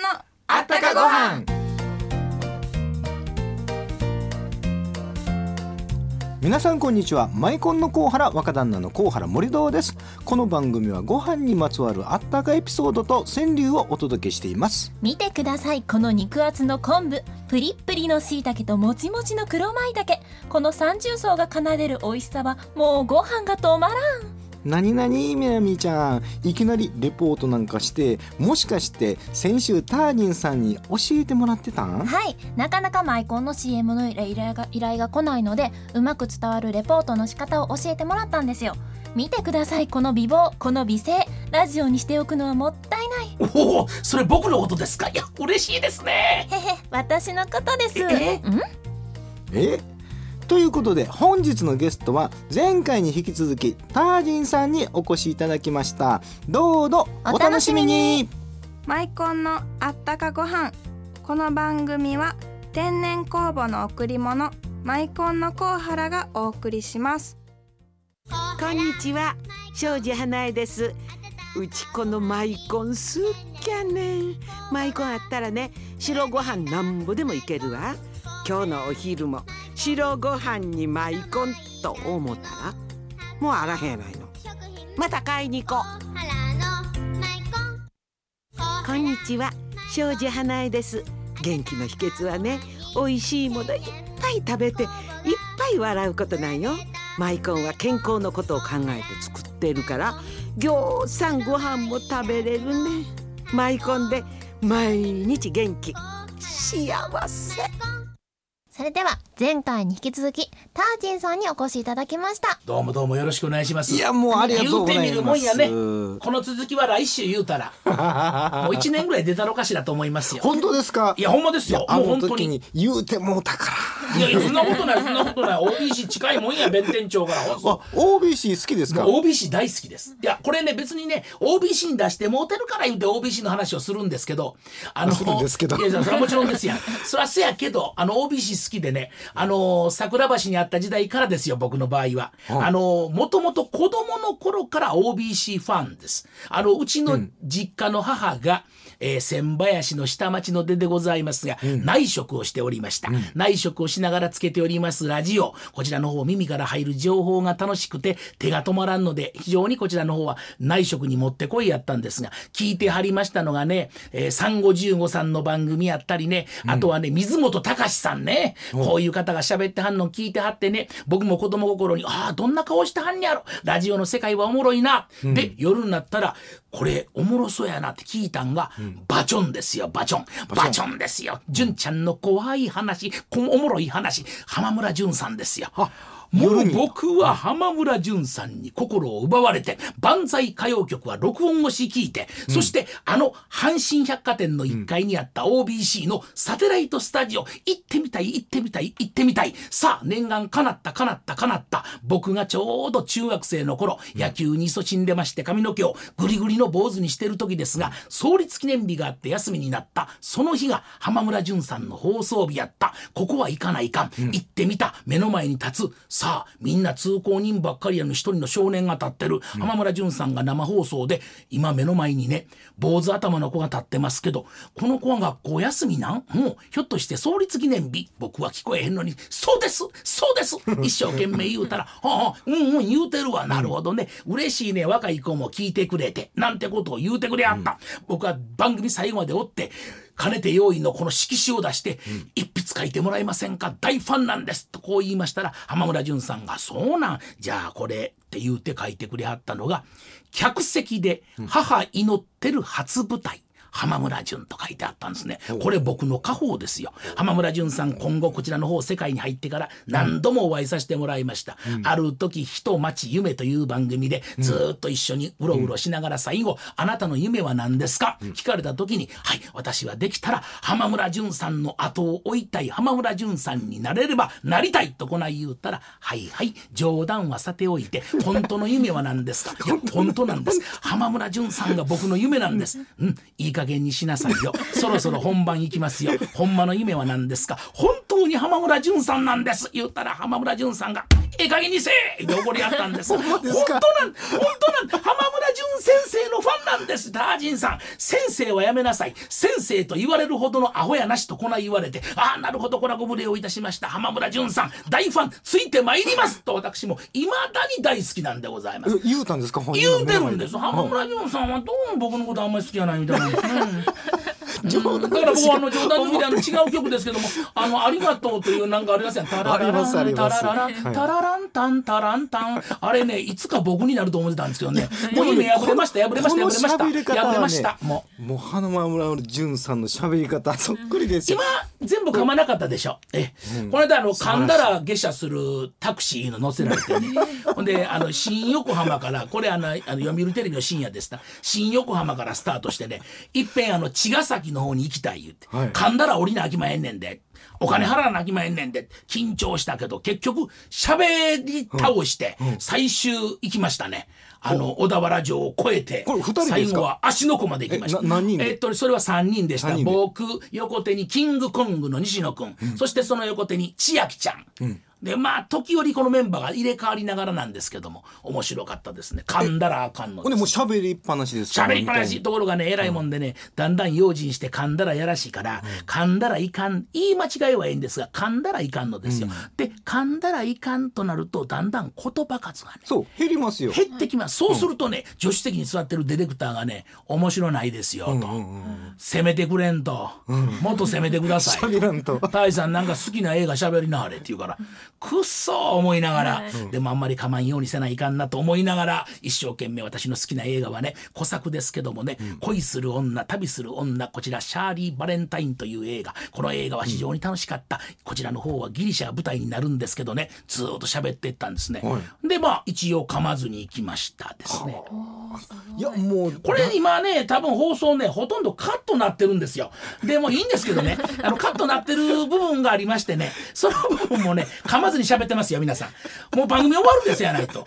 のあったかご飯。皆さんこんにちは。マイコンのコウハラ若旦那のコウハラ森堂です。この番組はご飯にまつわるあったかエピソードと川柳をお届けしています。見てください。この肉厚の昆布。プリップリの椎茸ともちもちの黒舞茸。この三重奏が奏でる美味しさはもうご飯が止まらん何何みなみちゃん。いきなりレポートなんかしてもしかして先週ターニンさんに教えてもらってたん？はい。なかなかマイコンの CM の依頼が依頼が来ないのでうまく伝わるレポートの仕方を教えてもらったんですよ。見てください。この美貌この美声。ラジオにしておくのはもったいない。おおそれ僕のことですか？いや嬉しいですね。へへ私のことです。えん？え？ということで本日のゲストは前回に引き続きタージンさんにお越しいただきました。どうぞお楽しみに。マイコンのあったかご飯。この番組は天然酵母の贈り物マイコンのコウハラがお送りします。こんにちは庄司花江です。うちこのマイコンすっきゃね。んマイコンあったらね白ご飯なんぼでもいけるわ。今日のお昼も白ご飯にマイコンと思ったらもうあらへんやないの。また買いに行こう。こんにちは庄司花江です。元気の秘訣はね美味しいものいっぱい食べていっぱい笑うことなんよ。マイコンは健康のことを考えて作ってるからぎょうさんご飯も食べれるね。マイコンで毎日元気幸せ。それでは前回に引き続きタージンさんにお越しいただきました。どうもどうもよろしくお願いします。いやもうありがとうございます言うてみるもんやね。この続きは来週言うたら。もう一年ぐらい出たのかしらと思いますよ。本当ですか？いやほんまですよ。もう本当に。時に言うてもうたから。いやそんなことないそんなことない。OBC 近いもんや弁天町から。あ OBC 好きですか？もう OBC 大好きです。いや、これね、別にね、OBC に出してモテるから言うて OBC の話をするんですけど、あの、するんですけど。いや、それはもちろんですやん。そりゃせやけど、あの、OBC 好きでね、あの、桜橋にあった時代からですよ、僕の場合は。あの、もともと子供の頃から OBC ファンです。あの、うちの実家の母が、えー千林の下町の出でございますが、内職をしておりました、内職をしながらつけておりますラジオ。こちらの方耳から入る情報が楽しくて手が止まらんので非常にこちらの方は内職にもってこいやったんですが聞いてはりましたのがね、えー、産後15さんの番組やったりね、あとはね水本隆さんね、こういう方が喋ってはんの聞いてはってね僕も子供心にああどんな顔してはんねやろ。ラジオの世界はおもろいな、で夜になったらこれおもろそうやなって聞いたんが、バチョンですよバチョン。バチョン。ですよ。純ちゃんの怖い話こおもろい話。浜村淳さんですよもう僕は浜村淳さんに心を奪われて万歳歌謡曲は録音をし聞いて、そしてあの阪神百貨店の1階にあった OBC のサテライトスタジオ行ってみたい行ってみたい行ってみたい。さあ念願かなったかなったかなった。僕がちょうど中学生の頃野球に勤しんでまして髪の毛をグリグリの坊主にしてる時ですが創立記念日があって休みになった。その日が浜村淳さんの放送日やった。ここは行かないかん、行ってみた。目の前に立つさあみんな通行人ばっかりやの一人の少年が立ってる、浜村淳さんが生放送で今目の前にね坊主頭の子が立ってますけどこの子は学校休みなん？もうひょっとして創立記念日？僕は聞こえへんのに。そうです！そうです！一生懸命言うたら「は あうんうん言うてるわ。なるほどね。嬉しいね。若い子も聞いてくれて」なんてことを言うてくれはった、僕は番組最後までおって金手用意のこの色紙を出して、一筆書いてもらえませんか？大ファンなんです。とこう言いましたら浜村淳さんが「そうなん。じゃあこれ」って言うて書いてくれはったのが客席で母祈ってる初舞台。浜村淳と書いてあったんですね。これ僕の家宝ですよ。浜村淳さん今後こちらの方世界に入ってから何度もお会いさせてもらいました。ある時、人町夢という番組でずーっと一緒にうろうろしながら最後、あなたの夢は何ですか？聞かれた時に、はい、私はできたら浜村淳さんの後を追いたい浜村淳さんになれればなりたいとこない言うたら、はいはい、冗談はさておいて、本当の夢は何ですか？いや、本当なんです。浜村淳さんが僕の夢なんです。うん、いい加減にしなさいよ。そろそろ本番行きますよ。ほんまの夢は何ですか？本当に浜村淳さんなんです。言ったら浜村淳さんが「ええ加減にせえ!」って怒り合ったんです。本当なん本当なん浜村淳先生のファンなんです。タージンさん。先生はやめなさい。先生と言われるほどのアホやなしとこない言われてああなるほどこれはご無礼をいたしました。浜村淳さん大ファンついてまいります。と私もいまだに大好きなんでございます。え言うたんですか？言うてるんです。浜村淳さんはどうも僕のことあんまり好きじゃないみたいなんですね 冗談だから僕はあの冗談抜きであの違う曲ですけども「あのありがとう」というなんかありますやん「タララランタララララタンタランタン」あれねいつか僕になると思ってたんですけどね。もう夢破れました破れました破れました。破れました。もう。もう花村淳さんの喋り方そっくりですよ。今全部噛まなかったでしょ。え、この間あの噛んだら下車するタクシーの乗せられてね。ほんであの新横浜からこれあのあの読売テレビの深夜でした。新横浜からスタートしてね、いっぺんあの茅ヶ崎の方に行きたい言って、はい。噛んだら降りなあきまへんねんで。お金払わなあきまへんねんで。緊張したけど。結局喋り倒して最終行きましたね。あの小田原城を越えて最後は芦ノ湖まで行きました。えな何人で？えっとそれは3人でした。僕横手にキングコングの西野君、そしてその横手に千秋ちゃん、でまあ時折このメンバーが入れ替わりながらなんですけども面白かったですね。噛んだらあかんのほんでもう喋りっぱなしですか？喋りっぱなしところがね偉いもんでね、だんだん用心して噛んだらやらしいから、噛んだらいかん言い間違いはいいんですが噛んだらいかんのですよ、で噛んだらいかんとなるとだんだん言葉数がねそう減りますよ。減ってきます。そうするとね、助手席に座ってるディレクターがね面白ないですよと、攻めてくれんと、もっと攻めてください。喋らんと。タイさんなんか好きな映画喋りなはれって言うからくっそー思いながら、でもあんまりかまんようにせないかんなと思いながら一生懸命私の好きな映画はね小作ですけどもね、恋する女旅する女こちらシャーリー・バレンタインという映画。この映画は非常に楽しかった、こちらの方はギリシャが舞台になるんですけどねずーっと喋っていったんですね、はでまあ一応噛まずに行きましたですね。い。やもうこれ今ね多分放送ねほとんどカットなってるんですよ。でもいいんですけどねあのカットなってる部分がありましてねその部分もね噛まずに喋ってますよ皆さん。もう番組終わるんですやないと。こ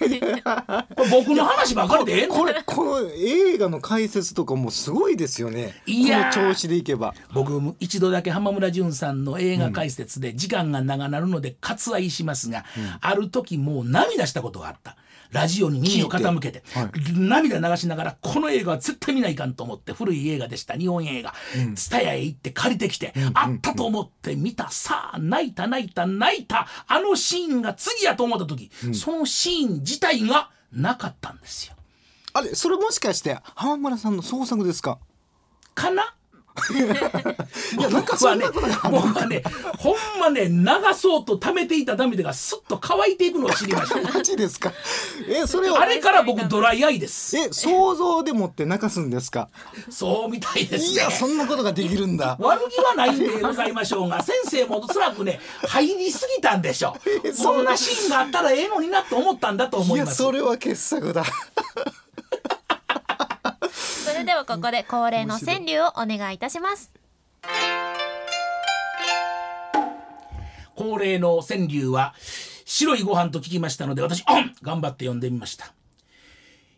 れ僕の話ばかりでええのこれこの映画の解説とかもすごいですよね。いやー。この調子でいけば。僕一度だけ浜村淳さんの映画解説で時間が長なるので割愛しますが、ある時もう涙したことがあった。ラジオに耳を傾けてはい涙流しながらこの映画は絶対見ないかんと思って古い映画でした。日本映画。蔦屋、へ行って借りてきて、あったと思って見た。さあ泣いた泣いた泣いた。あのシーンが次やと思った時、そのシーン自体がなかったんですよ。あれそれもしかして浜村さんの創作ですか？かな？いやなんかそん僕はねなことが僕はねほんまね流そうと溜めていた涙がスッと乾いていくのを知りました。マジですか。えそれをあれから僕ドライアイです。え想像でもって泣かすんですか？そうみたいですね。いやそんなことができるんだ。悪気はないんでございましょうが先生もおそらくね入りすぎたんでしょう。そんなシーンがあったらええのになと思ったんだと思いやいますそれは傑作だ。それではここで恒例の川柳をお願いいたします。恒例の川柳は白いご飯と聞きましたので私頑張って読んでみました。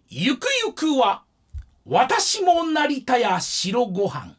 ゆくゆくは私もなりたや白ご飯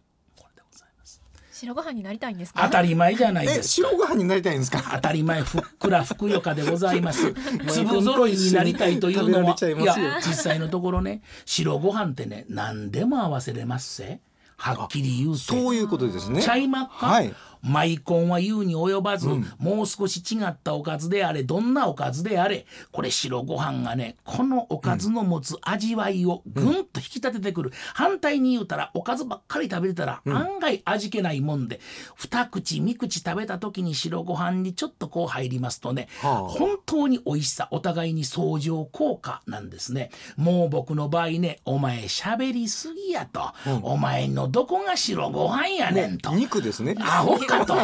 白ご飯になりたいんですか？当たり前じゃないえですか。白ご飯になりたいんですか？当たり前ふっくらふくよかでございます。粒揃いになりたいというのはいますよ。や実際のところね白ご飯ってね何でも合わせれますせはっきり言うて。そういうことですね。ちゃいまっか、はいマイコンは言うに及ばず、もう少し違ったおかずであれどんなおかずであれこれ白ご飯がねこのおかずの持つ味わいをぐんと引き立ててくる、反対に言うたらおかずばっかり食べてたら、案外味気ないもんで二口三口食べた時に白ご飯にちょっとこう入りますとね、はあ。本当に美味しさお互いに相乗効果なんですね。もう僕の場合ねお前喋りすぎやと、お前のどこが白ご飯やねんと。肉ですね。アホかと。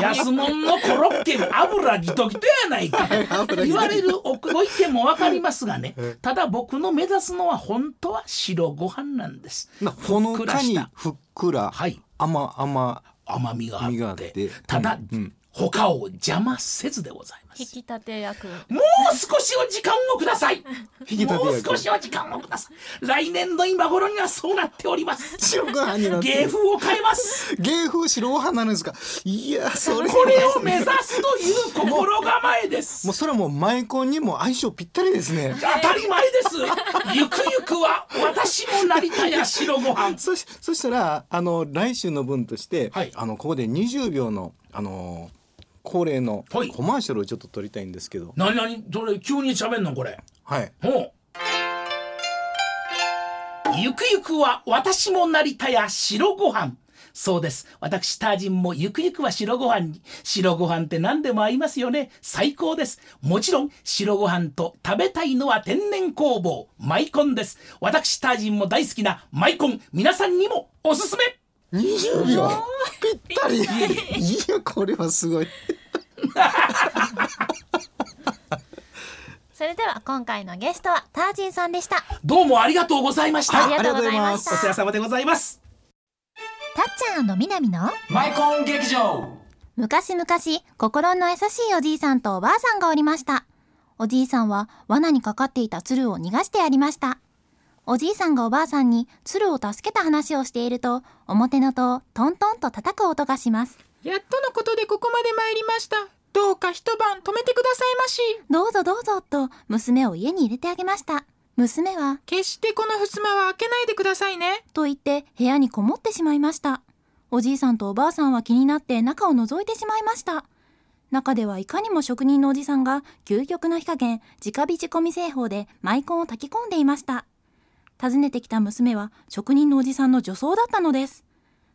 安物のコロッケも油ギトギトやないか。言われるおご意見も分かりますがねただ僕の目指すのは本当は白ご飯なんです。なほのかにふっくらはい。甘甘甘みがあって。ただ、うんうん。他を邪魔せずでございます引き立て役。もう少しお時間をください。引き立て役もう少しお時間をください。来年の今頃にはそうなっております。白ご飯になって。芸風を変えます。芸風白ご飯なんですか。いやそれ。これを目指すという心構えです。もうそれはもうマイコンにも相性ぴったりですね。当たり前です。ゆくゆくは私も成田や白ご飯。そしそしたらあの来週の分として、はい。あのここで20秒のあの恒例のはい。コマーシャルをちょっと撮りたいんですけど。なになにどれ？急に喋んのこれ。はい。ほう。ゆくゆくは私も成田や白ご飯。そうです。私タージンもゆくゆくは白ご飯に。白ご飯って何でも合いますよね。最高です。もちろん白ご飯と食べたいのは天然工房マイコンです。私タージンも大好きなマイコン。皆さんにもおすすめ20秒。ぴったり。いやこれはすごい。それでは今回のゲストはタージンさんでした。どうもありがとうございました。ありがとうございました。お世話様でございます。たっちゃんみなみの？マイコン劇場。昔々心の優しいおじいさんとおばあさんがおりました。おじいさんは罠にかかっていた鶴を逃がしてやりましたおじいさんがおばあさんに鶴を助けた話をしていると表の戸をトントンと叩く音がしますやっとのことでここまで参りました。どうか一晩止めてくださいまし。どうぞどうぞと娘を家に入れてあげました娘は決してこの襖は開けないでくださいね。と言って部屋にこもってしまいましたおじいさんとおばあさんは気になって中を覗いてしまいました中ではいかにも職人のおじさんが究極の火加減直火仕込み製法でマイコンを炊き込んでいました訪ねてきた娘は職人のおじさんの女装だったのです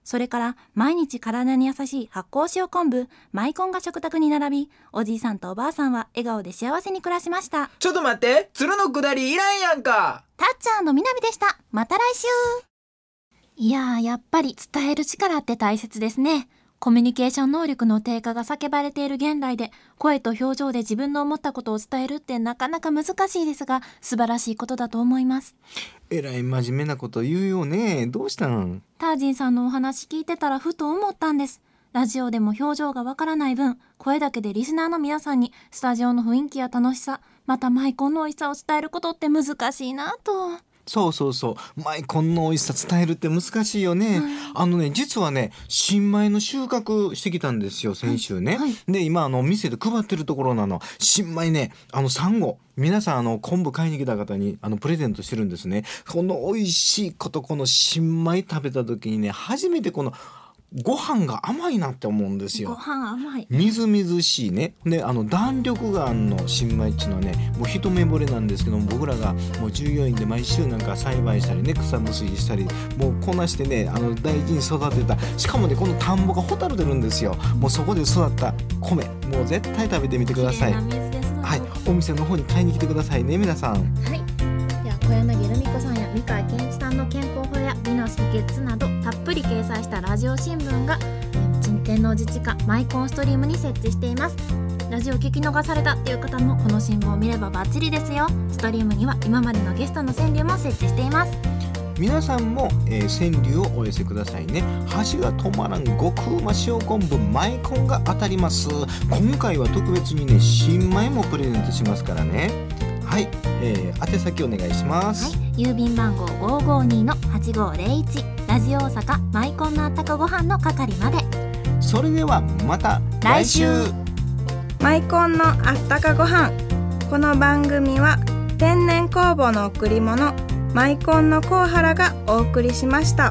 それから毎日体に優しい発酵塩昆布マイコンが食卓に並びおじいさんとおばあさんは笑顔で幸せに暮らしましたちょっと待って鶴のくだりいらんやんかたっちゃんのみなみでした。また来週いやー、やっぱり伝える力って大切ですね。コミュニケーション能力の低下が叫ばれている現代で、声と表情で自分の思ったことを伝えるってなかなか難しいですが、素晴らしいことだと思います。えらい真面目なこと言うよねどうしたんタージンさんの？お話聞いてたらふと思ったんです。ラジオでも表情がわからない分、声だけでリスナーの皆さんにスタジオの雰囲気や楽しさ、またマイコンの美味しさを伝えることって難しいなと。そうそうそう。マイコンの美味しさ伝えるって難しいよね、あのね実はね新米の収穫してきたんですよ先週ね、はい。で今あの店で配ってるところなの。新米ねあのサンゴ。皆さんあの昆布買いに来た方にあのプレゼントしてるんですね。この美味しいことこの新米食べた時にね初めてこのご飯が甘いなって思うんですごよ飯甘い。みずみずしいね。であの弾力があんの新米っちのはねもう一目惚れなんですけども僕らがもう従業員で毎週なんか栽培したりね草むしりしたりもうこなしてねあの大事に育てた。しかもねこの田んぼがホタル出るんですよ。もうそこで育った米。もう絶対食べてみてください。はい。お店の方に買いに来てくださいね皆さん。はい。では小柳ルミ子さんや三河健一さんの健康法や美の秘訣などたっぷり掲載したラジオ新聞がえー天王寺地下マイコンストリームに設置しています。ラジオ聞き逃されたっていう方もこの新聞を見ればバッチリですよ。ストリームには今までのゲストの川柳も設置しています。皆さんも、えー川柳をお寄せくださいね箸が止まらん極うま塩昆布マイコンが当たります今回は特別にね新米もプレゼントしますからねはい、えー、宛先お願いします、はい、郵便番号552の8501ラジオ大阪マイコンのあったかご飯の係まで。それではまた来週。マイコンのあったかご飯。この番組は天然酵母の贈り物マイコンのコウハラがお送りしました。